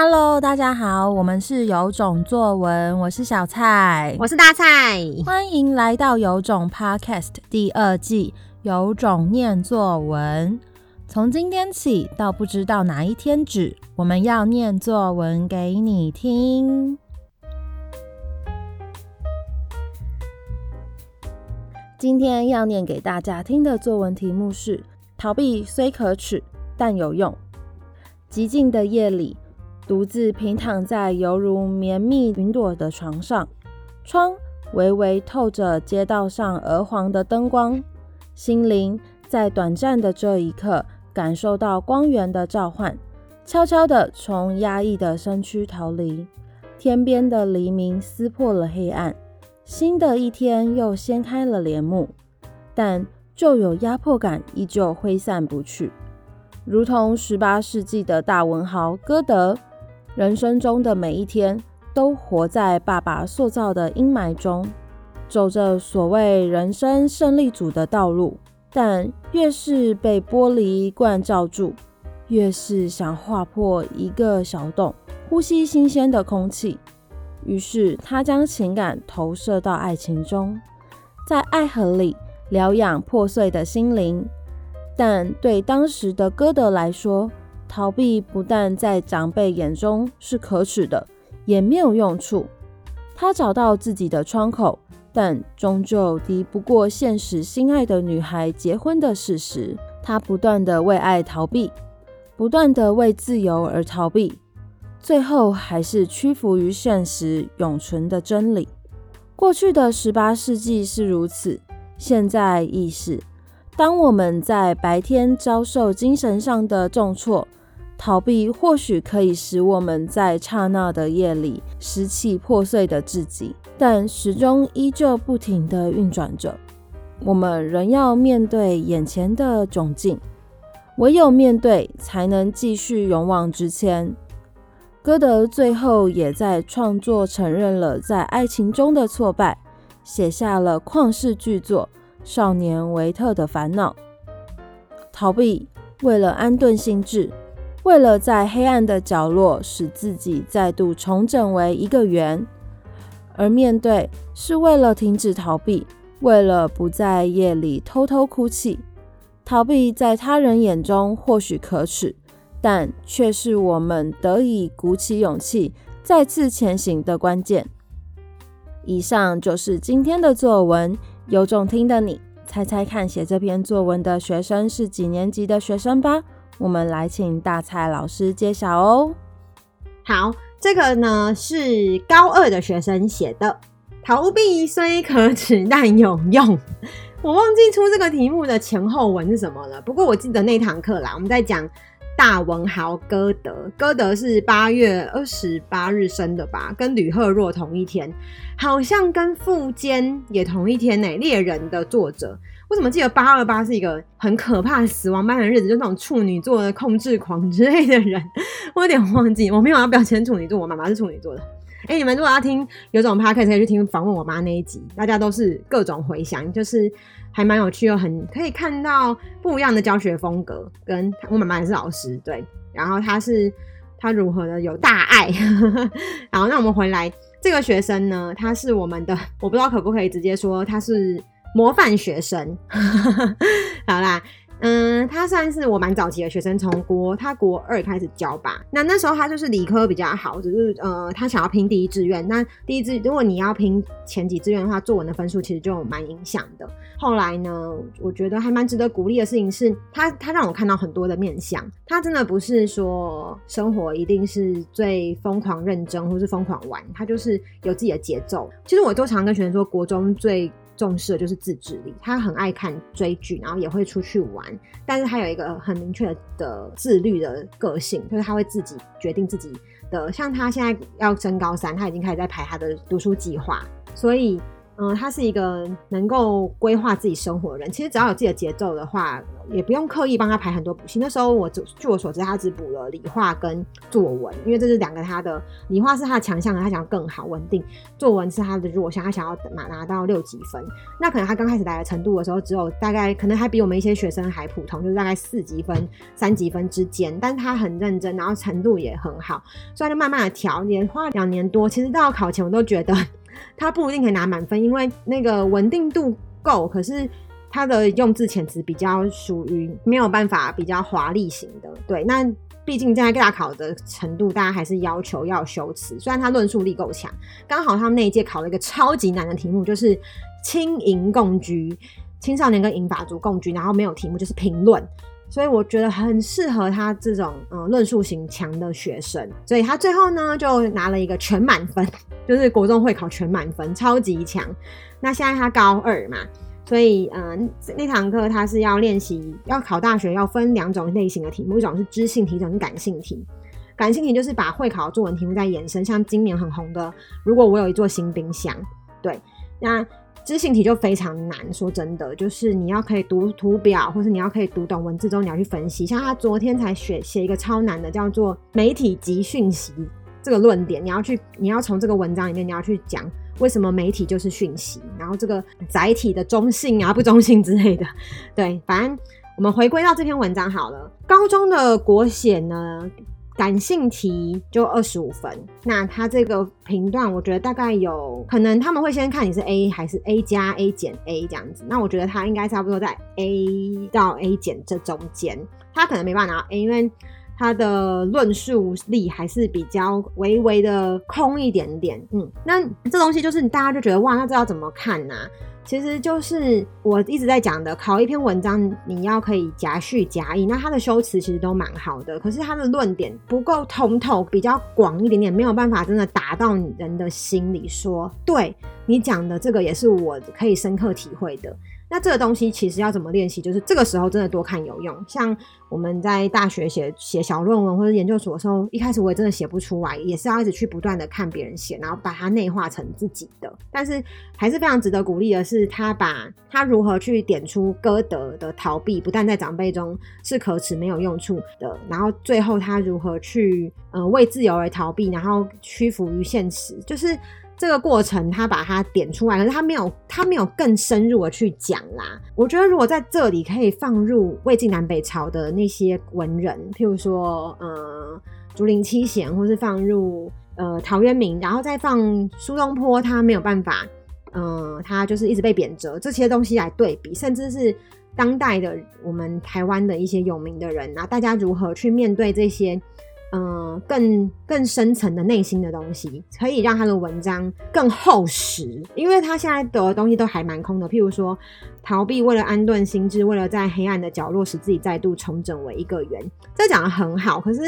Hello，大家好，我们是有种作文，我是小蔡，我是大蔡，欢迎来到有种 Podcast 第二季，有种念作文。从今天起到不知道哪一天止，我们要念作文给你听。今天要念给大家听的作文题目是：逃避虽可耻，但有用。寂静的夜里，独自平躺在犹如绵密云朵的床上，窗微微透着街道上鹅黄的灯光，心灵在短暂的这一刻感受到光源的召唤，悄悄地从压抑的身躯逃离。天边的黎明撕破了黑暗，新的一天又掀开了帘幕，但旧有压迫感依旧挥散不去。如同十八世纪的大文豪歌德，人生中的每一天都活在爸爸塑造的阴霾中，走着所谓人生胜利组的道路。但越是被玻璃罐罩住，越是想划破一个小洞，呼吸新鲜的空气。于是他将情感投射到爱情中，在爱河里疗养破碎的心灵。但对当时的歌德来说，逃避不但在长辈眼中是可耻的，也没有用处。他找到自己的窗口，但终究敌不过现实心爱的女孩结婚的事实。他不断地为爱逃避，不断地为自由而逃避，最后还是屈服于现实永存的真理。过去的十八世纪是如此，现在亦是。当我们在白天遭受精神上的重挫，逃避或许可以使我们在刹那的夜里拾起破碎的自己，但始终依旧不停地运转着。我们仍要面对眼前的窘境，唯有面对，才能继续勇往直前。歌德最后也在创作承认了在爱情中的挫败，写下了旷世巨作。少年维特的烦恼，逃避，为了安顿心智，为了在黑暗的角落使自己再度重整为一个圆；而面对，是为了停止逃避，为了不在夜里偷偷哭泣。逃避在他人眼中或许可耻，但却是我们得以鼓起勇气再次前行的关键。以上就是今天的作文。有种听的你，猜猜看，写这篇作文的学生是几年级的学生吧？我们来请大蔡老师揭晓哦。好，这个呢是高二的学生写的。逃避虽可耻，但有用。我忘记出这个题目的前后文是什么了。不过我记得那堂课啦，我们在讲。大文豪歌德，歌德是八月二十八日生的吧？跟吕赫若同一天，好像跟富坚也同一天呢。猎人的作者，我怎么记得八二八是一个很可怕的死亡般的日子？就那种处女座的控制狂之类的人，我有点忘记。我没有要标签处女座，我妈妈是处女座的。哎、你们如果要听有种 p o d c a s 可以去听访问我妈那一集，大家都是各种回响，就是。还蛮有趣又，很可以看到不一样的教学风格。跟我妈妈也是老师，对，然后她是她如何的有大爱。然后那我们回来，这个学生呢，他是我们的，我不知道可不可以直接说他是模范学生。好啦。嗯，他算是我蛮早期的学生，从国他国二开始教吧。那那时候他就是理科比较好，只是呃，他想要拼第一志愿。那第一志，如果你要拼前几志愿的话，作文的分数其实就蛮影响的。后来呢，我觉得还蛮值得鼓励的事情是，他他让我看到很多的面向。他真的不是说生活一定是最疯狂认真，或是疯狂玩，他就是有自己的节奏。其实我都常跟学生说，国中最重视的就是自制力，他很爱看追剧，然后也会出去玩，但是他有一个很明确的自律的个性，就是他会自己决定自己的。像他现在要升高三，他已经开始在排他的读书计划，所以嗯，他是一个能够规划自己生活的人。其实只要有自己的节奏的话，也不用刻意帮他排很多补习。那时候我据我所知，他只补了理化跟作文，因为这是两个他的理化是他的强项，他想要更好稳定；作文是他的弱项，他想要拿拿到六级分。那可能他刚开始来的程度的时候，只有大概可能还比我们一些学生还普通，就是大概四级分、三级分之间。但他很认真，然后程度也很好，所以就慢慢的调，也花了两年多。其实到考前我都觉得他不一定可以拿满分，因为那个稳定度够，可是。他的用字遣词比较属于没有办法比较华丽型的，对。那毕竟在大考的程度，大家还是要求要修辞。虽然他论述力够强，刚好他们那一届考了一个超级难的题目，就是青银共居，青少年跟银发族共居，然后没有题目就是评论，所以我觉得很适合他这种嗯论述型强的学生。所以他最后呢就拿了一个全满分，就是国中会考全满分，超级强。那现在他高二嘛。所以，嗯，那堂课他是要练习，要考大学要分两种类型的题目，一种是知性题，一种是感性题。感性题就是把会考作文题目再延伸，像今年很红的，如果我有一座新冰箱，对，那知性题就非常难。说真的，就是你要可以读图表，或是你要可以读懂文字中你要去分析。像他昨天才写写一个超难的，叫做媒体及讯息这个论点，你要去，你要从这个文章里面你要去讲。为什么媒体就是讯息？然后这个载体的中性啊、不中性之类的，对，反正我们回归到这篇文章好了。高中的国写呢，感性题就二十五分。那他这个评段，我觉得大概有可能他们会先看你是 A 还是 A 加 A 减 A 这样子。那我觉得他应该差不多在 A 到 A 减这中间，他可能没办法拿到 A，因为。他的论述力还是比较微微的空一点点，嗯，那这东西就是大家就觉得哇，那这要怎么看呢？其实就是我一直在讲的，考一篇文章你要可以夹叙夹议，那他的修辞其实都蛮好的，可是他的论点不够通透，比较广一点点，没有办法真的打到你人的心里说，说对你讲的这个也是我可以深刻体会的。那这个东西其实要怎么练习？就是这个时候真的多看有用。像我们在大学写写小论文或者研究所的时候，一开始我也真的写不出来，也是要一直去不断的看别人写，然后把它内化成自己的。但是还是非常值得鼓励的是，他把他如何去点出歌德的逃避，不但在长辈中是可耻没有用处的，然后最后他如何去呃为自由而逃避，然后屈服于现实，就是。这个过程，他把它点出来，可是他没有，他没有更深入的去讲啦。我觉得如果在这里可以放入魏晋南北朝的那些文人，譬如说，呃，竹林七贤，或是放入呃陶渊明，然后再放苏东坡，他没有办法，嗯、他就是一直被贬谪这些东西来对比，甚至是当代的我们台湾的一些有名的人啊，大家如何去面对这些。嗯，更更深层的内心的东西，可以让他的文章更厚实，因为他现在的东西都还蛮空的。譬如说，逃避为了安顿心智，为了在黑暗的角落使自己再度重整为一个圆，这讲得很好。可是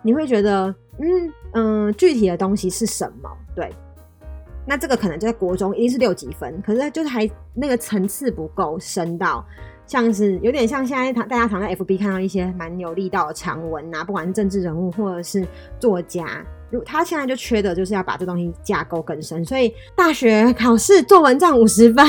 你会觉得，嗯嗯，具体的东西是什么？对，那这个可能就在国中一定是六级分，可是就是还那个层次不够深到。像是有点像现在大家常在 FB 看到一些蛮有力道的长文啊，不管是政治人物或者是作家，如他现在就缺的就是要把这东西架构更深。所以大学考试作文占五十分，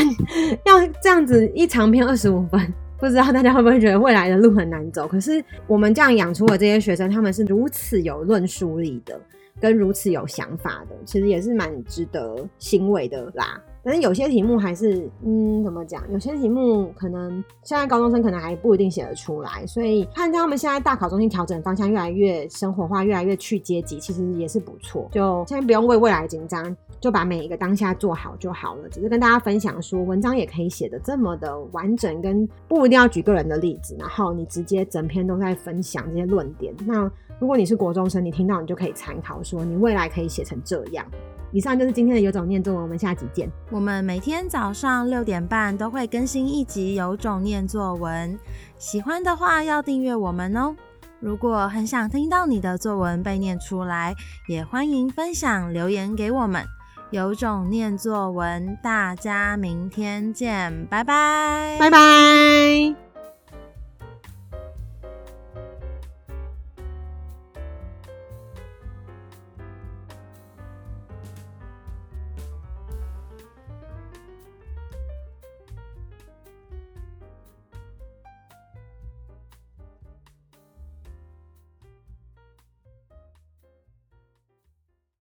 要这样子一长篇二十五分，不知道大家会不会觉得未来的路很难走？可是我们这样养出了这些学生，他们是如此有论述力的，跟如此有想法的，其实也是蛮值得欣慰的啦。但是有些题目还是，嗯，怎么讲？有些题目可能现在高中生可能还不一定写得出来，所以看他们现在大考中心调整方向越来越生活化，越来越去阶级，其实也是不错。就先不用为未来紧张，就把每一个当下做好就好了。只是跟大家分享说，文章也可以写得这么的完整，跟不一定要举个人的例子，然后你直接整篇都在分享这些论点。那如果你是国中生，你听到你就可以参考，说你未来可以写成这样。以上就是今天的有种念作文，我们下集见。我们每天早上六点半都会更新一集有种念作文，喜欢的话要订阅我们哦。如果很想听到你的作文被念出来，也欢迎分享留言给我们。有种念作文，大家明天见，拜拜，拜拜。